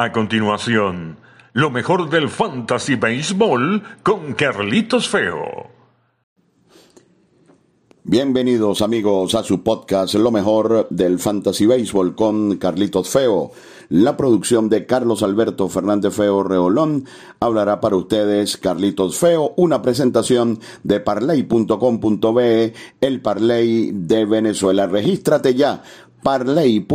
A continuación, lo mejor del Fantasy Baseball con Carlitos Feo. Bienvenidos amigos a su podcast Lo mejor del Fantasy Baseball con Carlitos Feo. La producción de Carlos Alberto Fernández Feo Reolón hablará para ustedes Carlitos Feo, una presentación de parley.com.be, el Parley de Venezuela. Regístrate ya parley.com.be,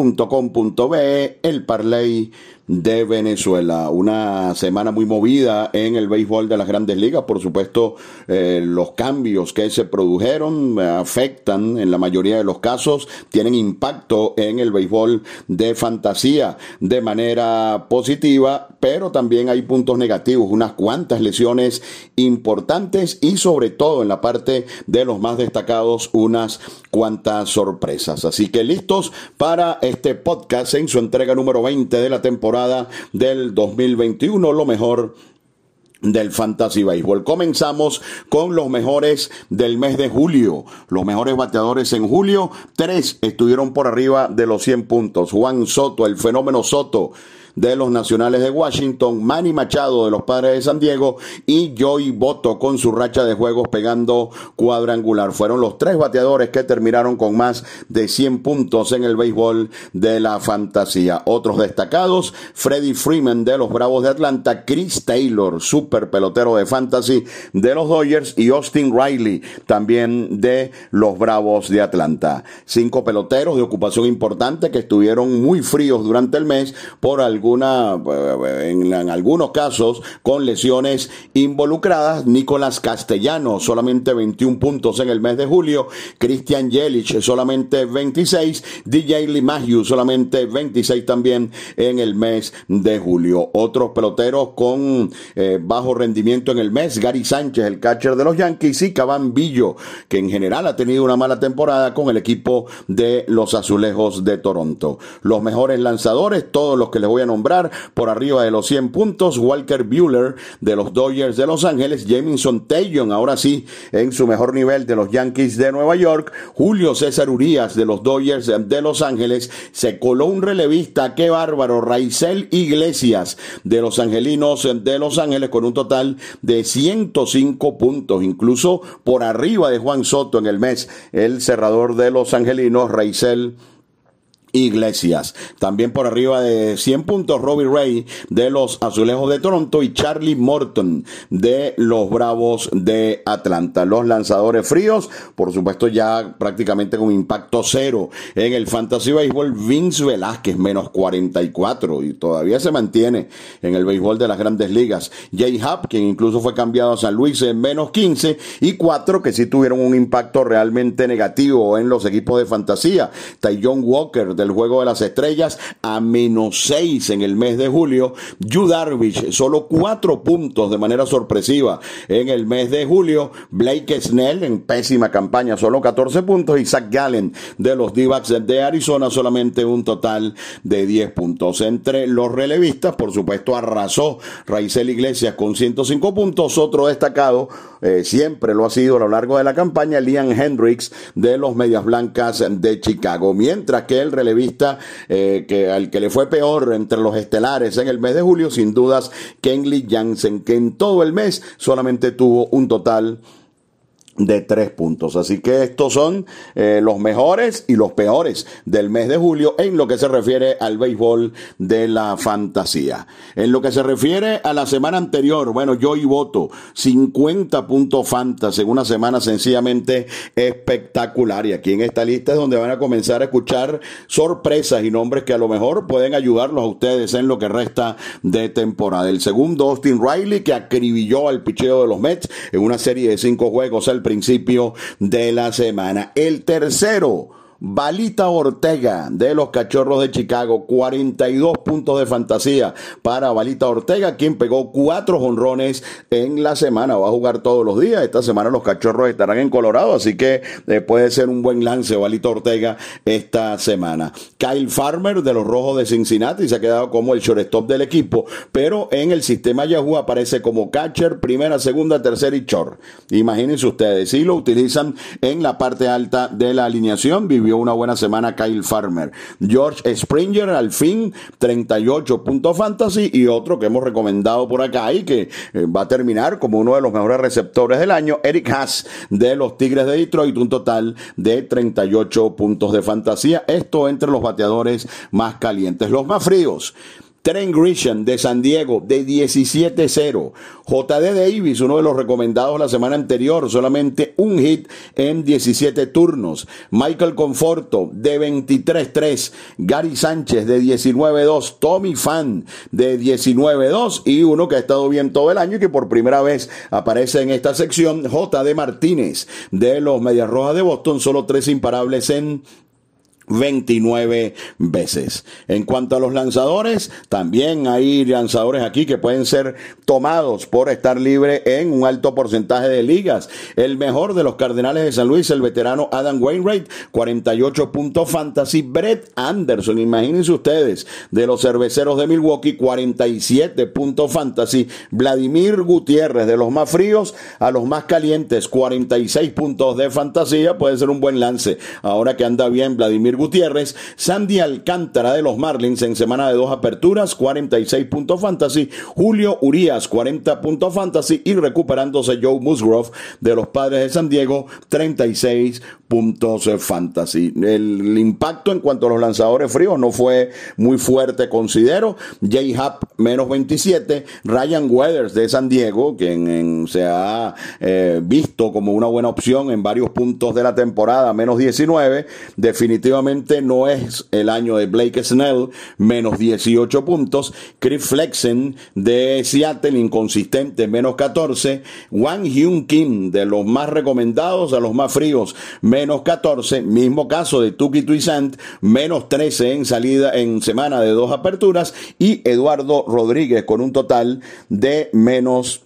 el Parley de Venezuela. Una semana muy movida en el béisbol de las grandes ligas. Por supuesto, eh, los cambios que se produjeron afectan en la mayoría de los casos, tienen impacto en el béisbol de fantasía de manera positiva, pero también hay puntos negativos, unas cuantas lesiones importantes y sobre todo en la parte de los más destacados, unas cuantas sorpresas. Así que listos para este podcast en su entrega número 20 de la temporada del 2021, lo mejor del Fantasy Baseball. Comenzamos con los mejores del mes de julio. Los mejores bateadores en julio, tres estuvieron por arriba de los 100 puntos. Juan Soto, el fenómeno Soto, de los Nacionales de Washington, Manny Machado de los Padres de San Diego y Joey Boto con su racha de juegos pegando cuadrangular. Fueron los tres bateadores que terminaron con más de 100 puntos en el béisbol de la fantasía. Otros destacados, Freddie Freeman de los Bravos de Atlanta, Chris Taylor, super pelotero de fantasy de los Dodgers y Austin Riley también de los Bravos de Atlanta. Cinco peloteros de ocupación importante que estuvieron muy fríos durante el mes por algún en, algunos casos con lesiones involucradas. Nicolás Castellano, solamente 21 puntos en el mes de julio. Christian Jelic, solamente 26. DJ Limagio, solamente 26 también en el mes de julio. Otros peloteros con eh, bajo rendimiento en el mes. Gary Sánchez, el catcher de los Yankees, y Caban Villo, que en general ha tenido una mala temporada con el equipo de los Azulejos de Toronto. Los mejores lanzadores, todos los que les voy a nombrar por arriba de los 100 puntos. Walker Bueller de los Dodgers de Los Ángeles. Jameson Taylor, ahora sí, en su mejor nivel de los Yankees de Nueva York. Julio César Urias de los Dodgers de Los Ángeles. Se coló un relevista, qué bárbaro. Raizel Iglesias de los Angelinos de Los Ángeles con un total de 105 puntos, incluso por arriba de Juan Soto en el mes. El cerrador de los Angelinos, Raizel Iglesias. También por arriba de 100 puntos Robbie Ray de los Azulejos de Toronto y Charlie Morton de los Bravos de Atlanta. Los lanzadores fríos, por supuesto ya prácticamente con impacto cero en el Fantasy Baseball. Vince Velázquez menos 44 y todavía se mantiene en el béisbol de las grandes ligas. Jay Happ, quien incluso fue cambiado a San Luis en menos 15 y cuatro que sí tuvieron un impacto realmente negativo en los equipos de fantasía. John Walker de el Juego de las Estrellas a menos 6 en el mes de julio. Yu Darvish, solo 4 puntos de manera sorpresiva en el mes de julio. Blake Snell en pésima campaña, solo 14 puntos. Y Zach Gallen de los d de Arizona, solamente un total de 10 puntos. Entre los relevistas, por supuesto, arrasó Raizel Iglesias con 105 puntos. Otro destacado, eh, siempre lo ha sido a lo largo de la campaña, Liam Hendricks de los Medias Blancas de Chicago. Mientras que el relevista vista eh, que al que le fue peor entre los estelares en el mes de julio, sin dudas, Kenley Jansen, que en todo el mes solamente tuvo un total de tres puntos. Así que estos son eh, los mejores y los peores del mes de julio en lo que se refiere al béisbol de la fantasía. En lo que se refiere a la semana anterior, bueno, yo y voto 50 puntos fantasy en una semana sencillamente espectacular. Y aquí en esta lista es donde van a comenzar a escuchar sorpresas y nombres que a lo mejor pueden ayudarlos a ustedes en lo que resta de temporada. El segundo, Austin Riley, que acribilló al picheo de los Mets en una serie de cinco juegos. El principio de la semana. El tercero, Balita Ortega de los Cachorros de Chicago, 42 puntos de fantasía para Balita Ortega, quien pegó cuatro jonrones en la semana. Va a jugar todos los días. Esta semana los Cachorros estarán en Colorado, así que eh, puede ser un buen lance Balita Ortega esta semana. Kyle Farmer de los Rojos de Cincinnati se ha quedado como el shortstop del equipo, pero en el sistema Yahoo aparece como catcher, primera, segunda, tercera y short. Imagínense ustedes, si lo utilizan en la parte alta de la alineación, vivió una buena semana Kyle Farmer. George Springer al fin 38 puntos fantasy y otro que hemos recomendado por acá y que eh, va a terminar como uno de los mejores receptores del año, Eric Haas de los Tigres de Detroit, un total de 38 puntos de fantasía. Esto entre los bateadores más calientes. Los más fríos. Trent Grisham de San Diego de 17-0. JD Davis, uno de los recomendados la semana anterior, solamente un hit en 17 turnos. Michael Conforto de 23-3. Gary Sánchez de 19-2. Tommy Fan de 19-2. Y uno que ha estado bien todo el año y que por primera vez aparece en esta sección, JD Martínez de los Medias Rojas de Boston. Solo tres imparables en 29 veces. En cuanto a los lanzadores, también hay lanzadores aquí que pueden ser tomados por estar libre en un alto porcentaje de ligas. El mejor de los Cardenales de San Luis, el veterano Adam Wainwright, 48 puntos fantasy. Brett Anderson, imagínense ustedes, de los cerveceros de Milwaukee, 47 puntos fantasy. Vladimir Gutiérrez, de los más fríos a los más calientes, 46 puntos de fantasía. Puede ser un buen lance. Ahora que anda bien Vladimir Gutiérrez, Sandy Alcántara de los Marlins en semana de dos aperturas, 46 puntos fantasy, Julio Urias, 40 puntos fantasy y recuperándose Joe Musgrove de los Padres de San Diego, 36 puntos fantasy. El impacto en cuanto a los lanzadores fríos no fue muy fuerte, considero. Jay Happ, menos 27. Ryan Weathers de San Diego, quien se ha eh, visto como una buena opción en varios puntos de la temporada, menos 19. Definitivamente no es el año de Blake Snell, menos 18 puntos. Chris Flexen de Seattle, inconsistente, menos 14. Wang Hyun Kim, de los más recomendados a los más fríos, menos 14. Mismo caso de Tuki Tuisant, menos 13 en salida en semana de dos aperturas. Y Eduardo Rodríguez con un total de menos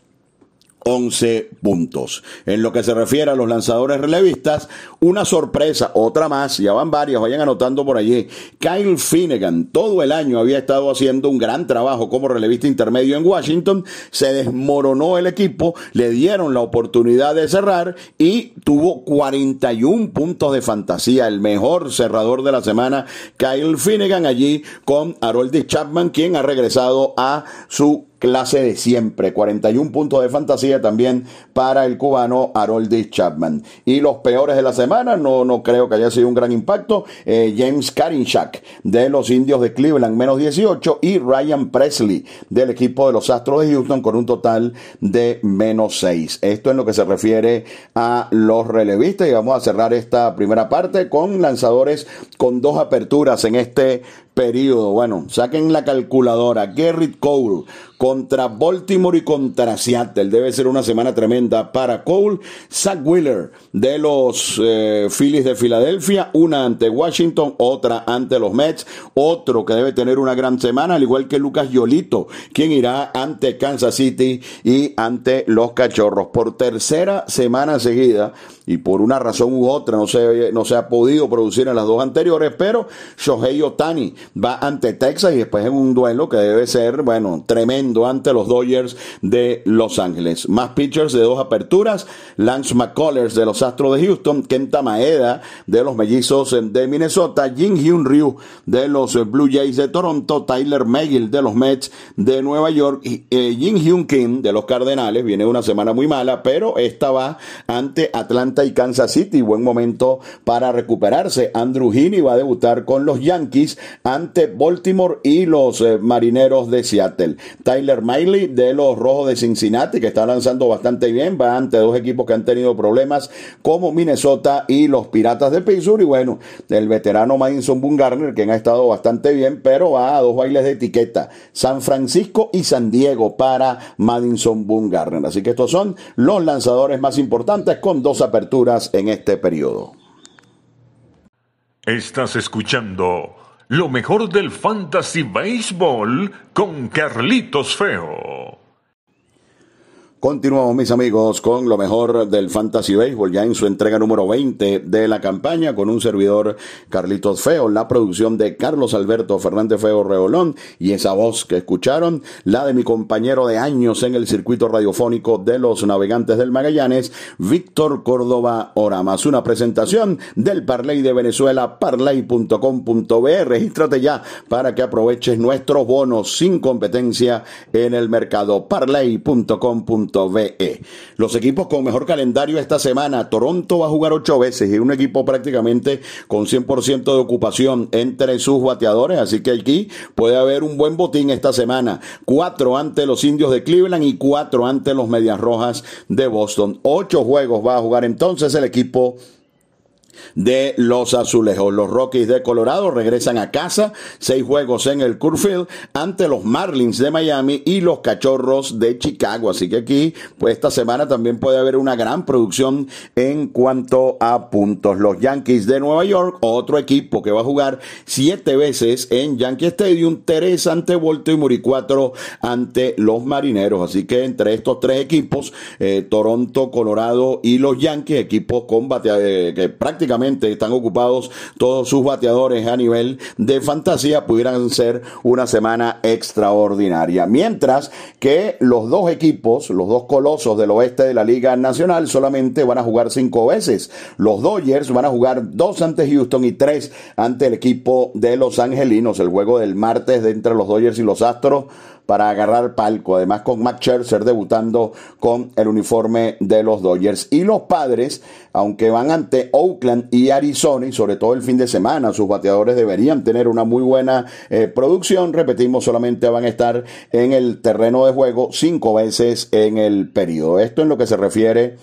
11 puntos. En lo que se refiere a los lanzadores relevistas, una sorpresa, otra más, ya van varias, vayan anotando por allí. Kyle Finnegan, todo el año había estado haciendo un gran trabajo como relevista intermedio en Washington, se desmoronó el equipo, le dieron la oportunidad de cerrar y tuvo 41 puntos de fantasía, el mejor cerrador de la semana, Kyle Finnegan allí con Harold Chapman, quien ha regresado a su clase de siempre. 41 puntos de fantasía también para el cubano Harold Chapman. Y los peores de la semana, no, no creo que haya sido un gran impacto. Eh, James Karinchak de los Indios de Cleveland, menos 18. Y Ryan Presley del equipo de los Astros de Houston con un total de menos 6. Esto en lo que se refiere a los relevistas. Y vamos a cerrar esta primera parte con lanzadores con dos aperturas en este periodo. Bueno, saquen la calculadora. Garrett Cole contra Baltimore y contra Seattle. Debe ser una semana tremenda para Cole. Zach Wheeler de los eh, Phillies de Filadelfia. Una ante Washington, otra ante los Mets. Otro que debe tener una gran semana, al igual que Lucas Yolito, quien irá ante Kansas City y ante los Cachorros. Por tercera semana seguida y por una razón u otra no se, no se ha podido producir en las dos anteriores, pero Shohei Otani va ante Texas y después en un duelo que debe ser, bueno, tremendo ante los Dodgers de Los Ángeles. Más pitchers de dos aperturas, Lance McCullers de los Astros de Houston, Kenta Maeda de los Mellizos de Minnesota, Jin Hyun Ryu de los Blue Jays de Toronto, Tyler Megill de los Mets de Nueva York, y eh, Jin Hyun Kim de los Cardenales, viene una semana muy mala, pero esta va ante Atlanta y Kansas City, buen momento para recuperarse. Andrew Heaney va a debutar con los Yankees ante Baltimore y los eh, Marineros de Seattle. Tyler Miley de los Rojos de Cincinnati, que está lanzando bastante bien, va ante dos equipos que han tenido problemas como Minnesota y los Piratas de Pittsburgh. Y bueno, el veterano Madison Bumgarner, quien ha estado bastante bien, pero va a dos bailes de etiqueta. San Francisco y San Diego para Madison Bumgarner. Así que estos son los lanzadores más importantes con dos aperturas en este periodo. Estás escuchando lo mejor del Fantasy Baseball con Carlitos Feo. Continuamos, mis amigos, con lo mejor del Fantasy Baseball, ya en su entrega número 20 de la campaña, con un servidor Carlitos Feo, la producción de Carlos Alberto Fernández Feo Reolón, y esa voz que escucharon, la de mi compañero de años en el circuito radiofónico de los navegantes del Magallanes, Víctor Córdoba Oramas. Una presentación del Parley de Venezuela, parley.com.be. Regístrate ya para que aproveches nuestros bonos sin competencia en el mercado, parley.com.be. Los equipos con mejor calendario esta semana, Toronto va a jugar ocho veces y un equipo prácticamente con 100% de ocupación entre sus bateadores, así que aquí puede haber un buen botín esta semana. Cuatro ante los indios de Cleveland y cuatro ante los Medias Rojas de Boston. Ocho juegos va a jugar entonces el equipo de los azulejos. Los Rockies de Colorado regresan a casa, seis juegos en el Curfield ante los Marlins de Miami y los Cachorros de Chicago. Así que aquí, pues esta semana también puede haber una gran producción en cuanto a puntos. Los Yankees de Nueva York, otro equipo que va a jugar siete veces en Yankee Stadium, tres ante Volto y Muricuatro ante los Marineros. Así que entre estos tres equipos, eh, Toronto, Colorado y los Yankees, equipos con eh, que prácticamente están ocupados todos sus bateadores a nivel de fantasía, pudieran ser una semana extraordinaria. Mientras que los dos equipos, los dos colosos del oeste de la Liga Nacional, solamente van a jugar cinco veces. Los Dodgers van a jugar dos ante Houston y tres ante el equipo de los Angelinos. El juego del martes de entre los Dodgers y los Astros para agarrar palco. Además con Max Scherzer debutando con el uniforme de los Dodgers. Y los padres, aunque van ante Oakland y Arizona, y sobre todo el fin de semana, sus bateadores deberían tener una muy buena eh, producción. Repetimos, solamente van a estar en el terreno de juego cinco veces en el periodo. Esto en lo que se refiere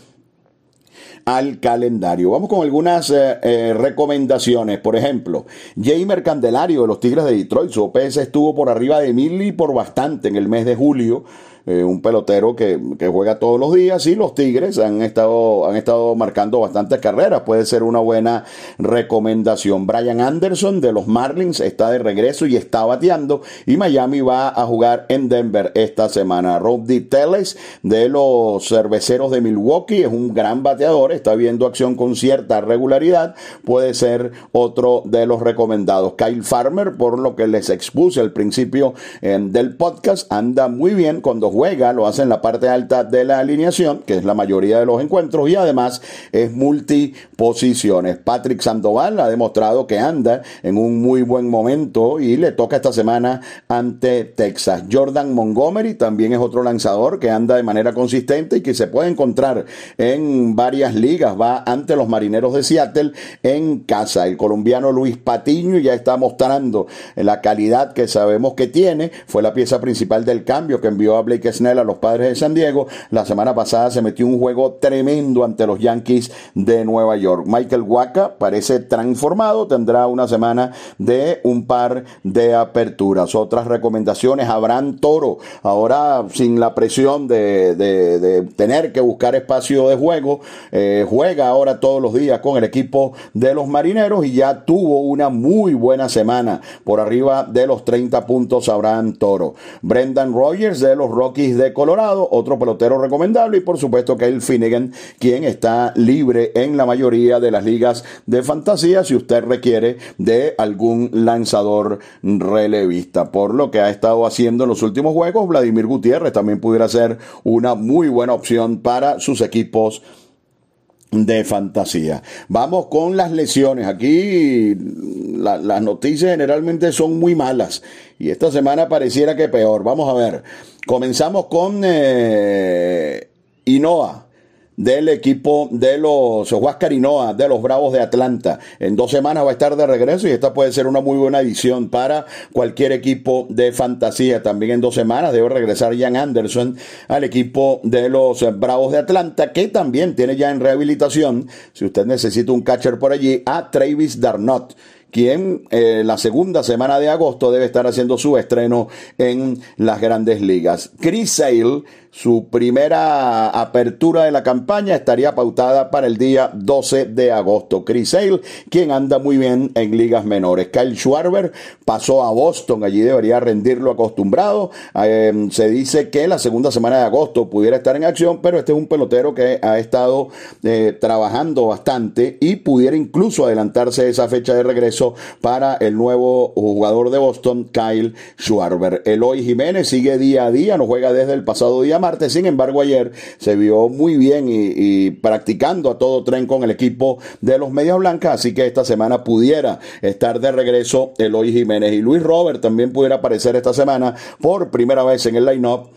al calendario. Vamos con algunas eh, eh, recomendaciones. Por ejemplo, Jamer Candelario de los Tigres de Detroit. Su OPS estuvo por arriba de mil y por bastante en el mes de julio. Eh, un pelotero que, juega todos los días y los Tigres han estado, han estado marcando bastantes carreras. Puede ser una buena recomendación. Brian Anderson de los Marlins está de regreso y está bateando y Miami va a jugar en Denver esta semana. Rob D. Teles de los Cerveceros de Milwaukee es un gran bateador, está viendo acción con cierta regularidad, puede ser otro de los recomendados. Kyle Farmer, por lo que les expuse al principio eh, del podcast, anda muy bien cuando juega, lo hace en la parte alta de la alineación, que es la mayoría de los encuentros, y además es multiposiciones. Patrick Sandoval ha demostrado que anda en un muy buen momento y le toca esta semana ante Texas. Jordan Montgomery también es otro lanzador que anda de manera consistente y que se puede encontrar en varias ligas. Va ante los marineros de Seattle en casa. El colombiano Luis Patiño ya está mostrando la calidad que sabemos que tiene. Fue la pieza principal del cambio que envió a Blake Snell a los padres de San Diego. La semana pasada se metió un juego tremendo ante los Yankees de Nueva York. Michael Waka parece transformado, tendrá una semana de un par de aperturas. Otras recomendaciones, Abraham Toro, ahora sin la presión de, tener que buscar espacio de juego, eh, juega ahora todos los días con el equipo de los marineros y ya tuvo una muy buena semana por arriba de los 30 puntos Abraham Toro. Brendan Rogers de los Rockies de Colorado, otro pelotero recomendable y por supuesto Kyle Finnegan, quien está libre en la mayoría de las ligas de fantasía si usted requiere de algún lanzador relevista. Por lo que ha estado haciendo en los últimos juegos, Vladimir Gutiérrez también pudiera ser una muy buena opción para sus equipos de fantasía. Vamos con las lesiones. Aquí las noticias generalmente son muy malas y esta semana pareciera que peor. Vamos a ver. Comenzamos con eh, Inoa del equipo de los Huáscar Inoa, de los Bravos de Atlanta. En dos semanas va a estar de regreso y esta puede ser una muy buena edición para cualquier equipo de fantasía. También en dos semanas debe regresar Jan Anderson al equipo de los Bravos de Atlanta, que también tiene ya en rehabilitación, si usted necesita un catcher por allí, a Travis Darnot quien eh, la segunda semana de agosto debe estar haciendo su estreno en las grandes ligas. Chris Sale Su primera apertura de la campaña estaría pautada para el día 12 de agosto. Chris Sale, quien anda muy bien en ligas menores. Kyle Schwarber pasó a Boston, allí debería rendir lo acostumbrado. Eh, se dice que la segunda semana de agosto pudiera estar en acción, pero este es un pelotero que ha estado eh, trabajando bastante y pudiera incluso adelantarse esa fecha de regreso para el nuevo jugador de Boston, Kyle Schwarber. Eloy Jiménez sigue día a día, no juega desde el pasado día sin embargo, ayer se vio muy bien y, practicando a todo tren con el equipo de los Medias Blancas, así que esta semana pudiera estar de regreso Eloy Jiménez. Y Luis Robert también pudiera aparecer esta semana por primera vez en el line-up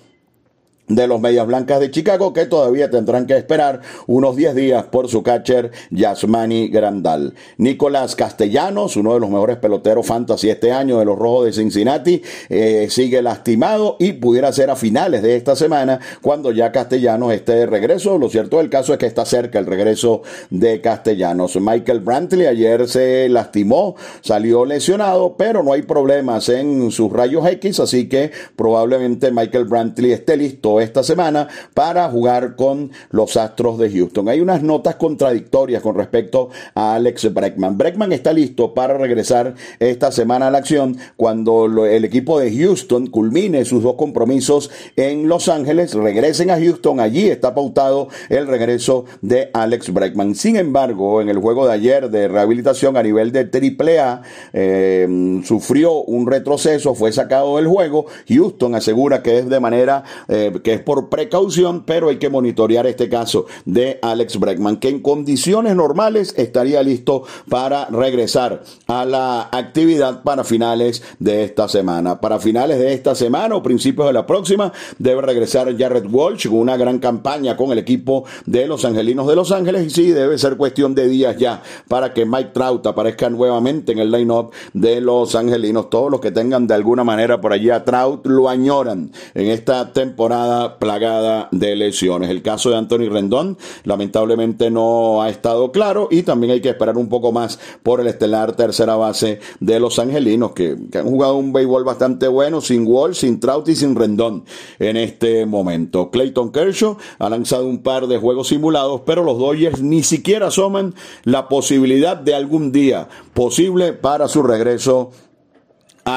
de los Medias Blancas de Chicago que todavía tendrán que esperar unos 10 días por su catcher Yasmani Grandal. Nicolás Castellanos, uno de los mejores peloteros fantasy este año de los Rojos de Cincinnati, eh, sigue lastimado y pudiera ser a finales de esta semana cuando ya Castellanos esté de regreso. Lo cierto del caso es que está cerca el regreso de Castellanos. Michael Brantley ayer se lastimó, salió lesionado, pero no hay problemas en sus rayos X, así que probablemente Michael Brantley esté listo esta semana para jugar con los Astros de Houston. Hay unas notas contradictorias con respecto a Alex Breckman. Breckman está listo para regresar esta semana a la acción cuando el equipo de Houston culmine sus dos compromisos en Los Ángeles, regresen a Houston, allí está pautado el regreso de Alex Breckman. Sin embargo, en el juego de ayer de rehabilitación a nivel de AAA, eh, sufrió un retroceso, fue sacado del juego. Houston asegura que es de manera eh, es por precaución, pero hay que monitorear este caso de Alex Bregman, que en condiciones normales estaría listo para regresar a la actividad para finales de esta semana. Para finales de esta semana o principios de la próxima, debe regresar Jared Walsh con una gran campaña con el equipo de los Angelinos de Los Ángeles y sí, debe ser cuestión de días ya para que Mike Trout aparezca nuevamente en el line-up de los Angelinos. Todos los que tengan de alguna manera por allí a Trout lo añoran en esta temporada plagada de lesiones. El caso de Anthony Rendón lamentablemente no ha estado claro y también hay que esperar un poco más por el estelar tercera base de los angelinos que, han jugado un béisbol bastante bueno sin Wall, sin Trout y sin Rendón en este momento. Clayton Kershaw ha lanzado un par de juegos simulados, pero los Dodgers ni siquiera asoman la posibilidad de algún día posible para su regreso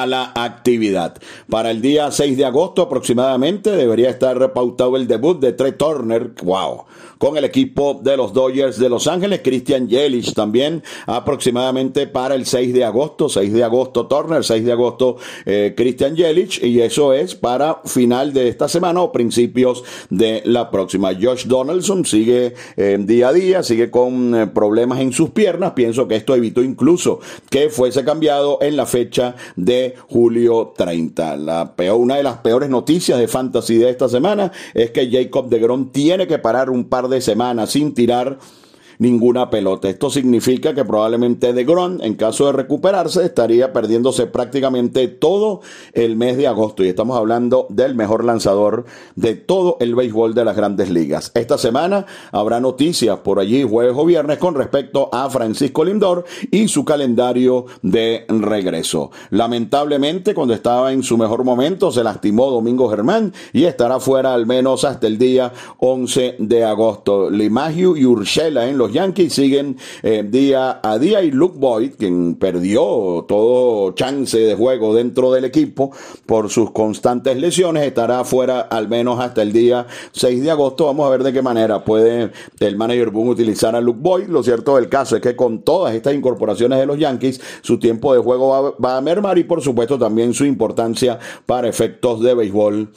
a la actividad. Para el día 6 de agosto aproximadamente debería estar repautado el debut de Trey Turner. ¡Wow! con el equipo de los Dodgers de Los Ángeles. Christian Yelich también aproximadamente para el 6 de agosto. 6 de agosto Turner, 6 de agosto eh, Christian Yelich y eso es para final de esta semana o principios de la próxima. Josh Donaldson sigue eh, día a día, sigue con eh, problemas en sus piernas. Pienso que esto evitó incluso que fuese cambiado en la fecha de julio 30. La peor, una de las peores noticias de fantasy de esta semana es que Jacob de Grom tiene que parar un par de de semana sin tirar ninguna pelota. Esto significa que probablemente de Gron, en caso de recuperarse, estaría perdiéndose prácticamente todo el mes de agosto. Y estamos hablando del mejor lanzador de todo el béisbol de las grandes ligas. Esta semana habrá noticias por allí, jueves o viernes, con respecto a Francisco Lindor y su calendario de regreso. Lamentablemente, cuando estaba en su mejor momento, se lastimó Domingo Germán y estará fuera al menos hasta el día 11 de agosto. Limagio y Urshela en los Yankees siguen eh, día a día y Luke Boyd, quien perdió todo chance de juego dentro del equipo por sus constantes lesiones, estará fuera al menos hasta el día 6 de agosto. Vamos a ver de qué manera puede el manager Boone utilizar a Luke Boyd. Lo cierto del caso es que con todas estas incorporaciones de los Yankees, su tiempo de juego va, va a mermar y por supuesto también su importancia para efectos de béisbol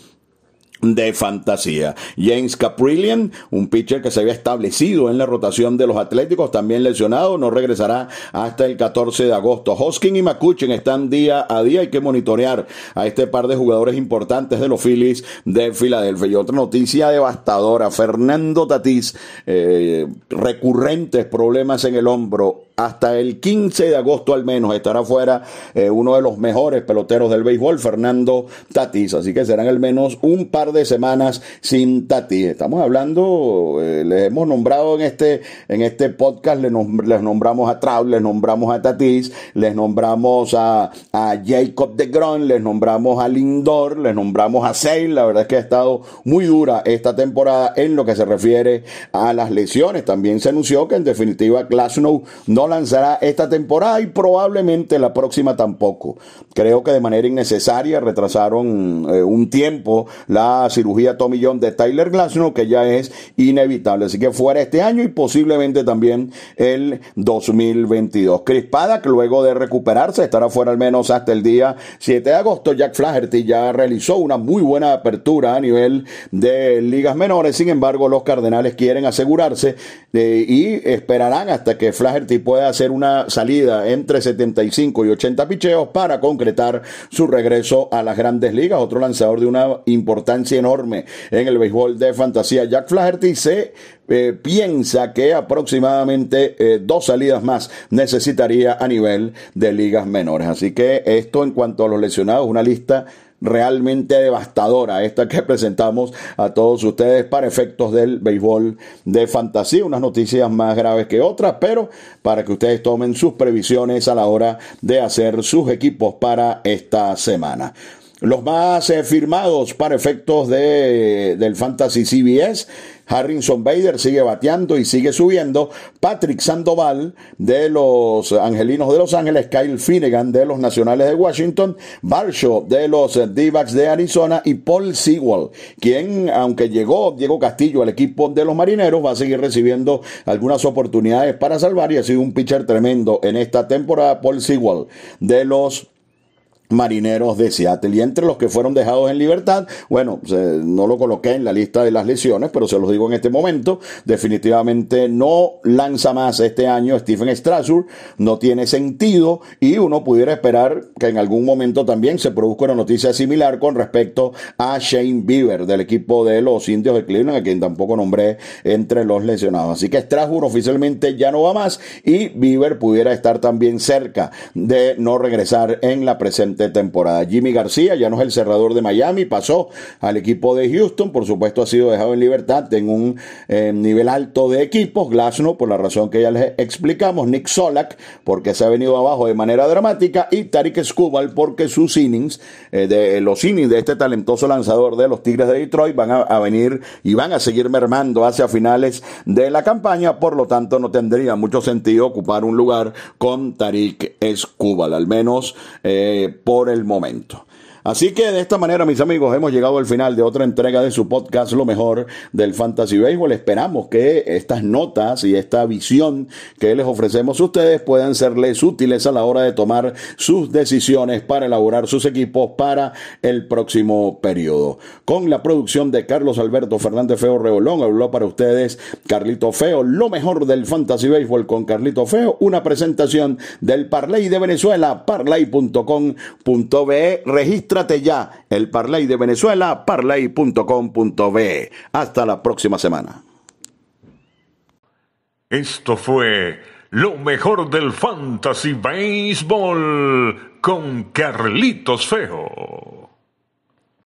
de fantasía. James Caprillion, un pitcher que se había establecido en la rotación de los Atléticos, también lesionado, no regresará hasta el 14 de agosto. Hoskin y McCutcheon están día a día, hay que monitorear a este par de jugadores importantes de los Phillies de Filadelfia. Y otra noticia devastadora, Fernando Tatís, eh, recurrentes problemas en el hombro hasta el 15 de agosto al menos estará fuera eh, uno de los mejores peloteros del béisbol, Fernando Tatis. Así que serán al menos un par de semanas sin Tatis. Estamos hablando, eh, les hemos nombrado en este, en este podcast, les, nombramos a Trout, les nombramos a Tatis, les nombramos a, a Jacob de Gron, les nombramos a Lindor, les nombramos a Sale. La verdad es que ha estado muy dura esta temporada en lo que se refiere a las lesiones. También se anunció que en definitiva Glasnow no lanzará esta temporada y probablemente la próxima tampoco. Creo que de manera innecesaria retrasaron eh, un tiempo la cirugía Tommy John de Tyler Glasnow, que ya es inevitable. Así que fuera este año y posiblemente también el 2022. Chris Paddock, luego de recuperarse, estará fuera al menos hasta el día 7 de agosto. Jack Flaherty ya realizó una muy buena apertura a nivel de ligas menores. Sin embargo, los Cardenales quieren asegurarse de, y esperarán hasta que Flaherty pueda hacer una salida entre 75 y 80 picheos para concretar su regreso a las grandes ligas. Otro lanzador de una importancia enorme en el béisbol de fantasía, Jack Flaherty, se eh, piensa que aproximadamente eh, dos salidas más necesitaría a nivel de ligas menores. Así que esto en cuanto a los lesionados, una lista realmente devastadora, esta que presentamos a todos ustedes para efectos del béisbol de fantasía, unas noticias más graves que otras, pero para que ustedes tomen sus previsiones a la hora de hacer sus equipos para esta semana. Los más eh, firmados para efectos de, del Fantasy CBS Harrison Bader sigue bateando y sigue subiendo. Patrick Sandoval de los Angelinos de Los Ángeles. Kyle Finnegan de los Nacionales de Washington. Barshaw de los d de Arizona. Y Paul Sewell, quien, aunque llegó Diego Castillo al equipo de los Marineros, va a seguir recibiendo algunas oportunidades para salvar y ha sido un pitcher tremendo en esta temporada. Paul Sewell de los marineros de Seattle. Y entre los que fueron dejados en libertad, bueno, no lo coloqué en la lista de las lesiones, pero se los digo en este momento, definitivamente no lanza más este año Stephen Strasburg, no tiene sentido y uno pudiera esperar que en algún momento también se produzca una noticia similar con respecto a Shane Bieber del equipo de los indios de Cleveland, a quien tampoco nombré entre los lesionados. Así que Strasburg oficialmente ya no va más y Bieber pudiera estar también cerca de no regresar en la presente temporada. Jimmy García ya no es el cerrador de Miami, pasó al equipo de Houston, por supuesto ha sido dejado en libertad en un eh, nivel alto de equipos, Glasno por la razón que ya les explicamos, Nick Solak porque se ha venido abajo de manera dramática y Tarik Skubal porque sus innings, eh, de los innings de este talentoso lanzador de los Tigres de Detroit van a, a venir y van a seguir mermando hacia finales de la campaña, por lo tanto no tendría mucho sentido ocupar un lugar con Tarik Skubal, al menos eh, por el momento. Así que de esta manera, mis amigos, hemos llegado al final de otra entrega de su podcast Lo mejor del Fantasy Baseball. Esperamos que estas notas y esta visión que les ofrecemos a ustedes puedan serles útiles a la hora de tomar sus decisiones para elaborar sus equipos para el próximo periodo. Con la producción de Carlos Alberto Fernández Feo Rebolón, habló para ustedes Carlito Feo, lo mejor del Fantasy Baseball con Carlito Feo, una presentación del Parley de Venezuela, parley.com.be. Registra ya el Parley de Venezuela, parley.com.be. Hasta la próxima semana. Esto fue lo mejor del Fantasy Baseball con Carlitos Feo.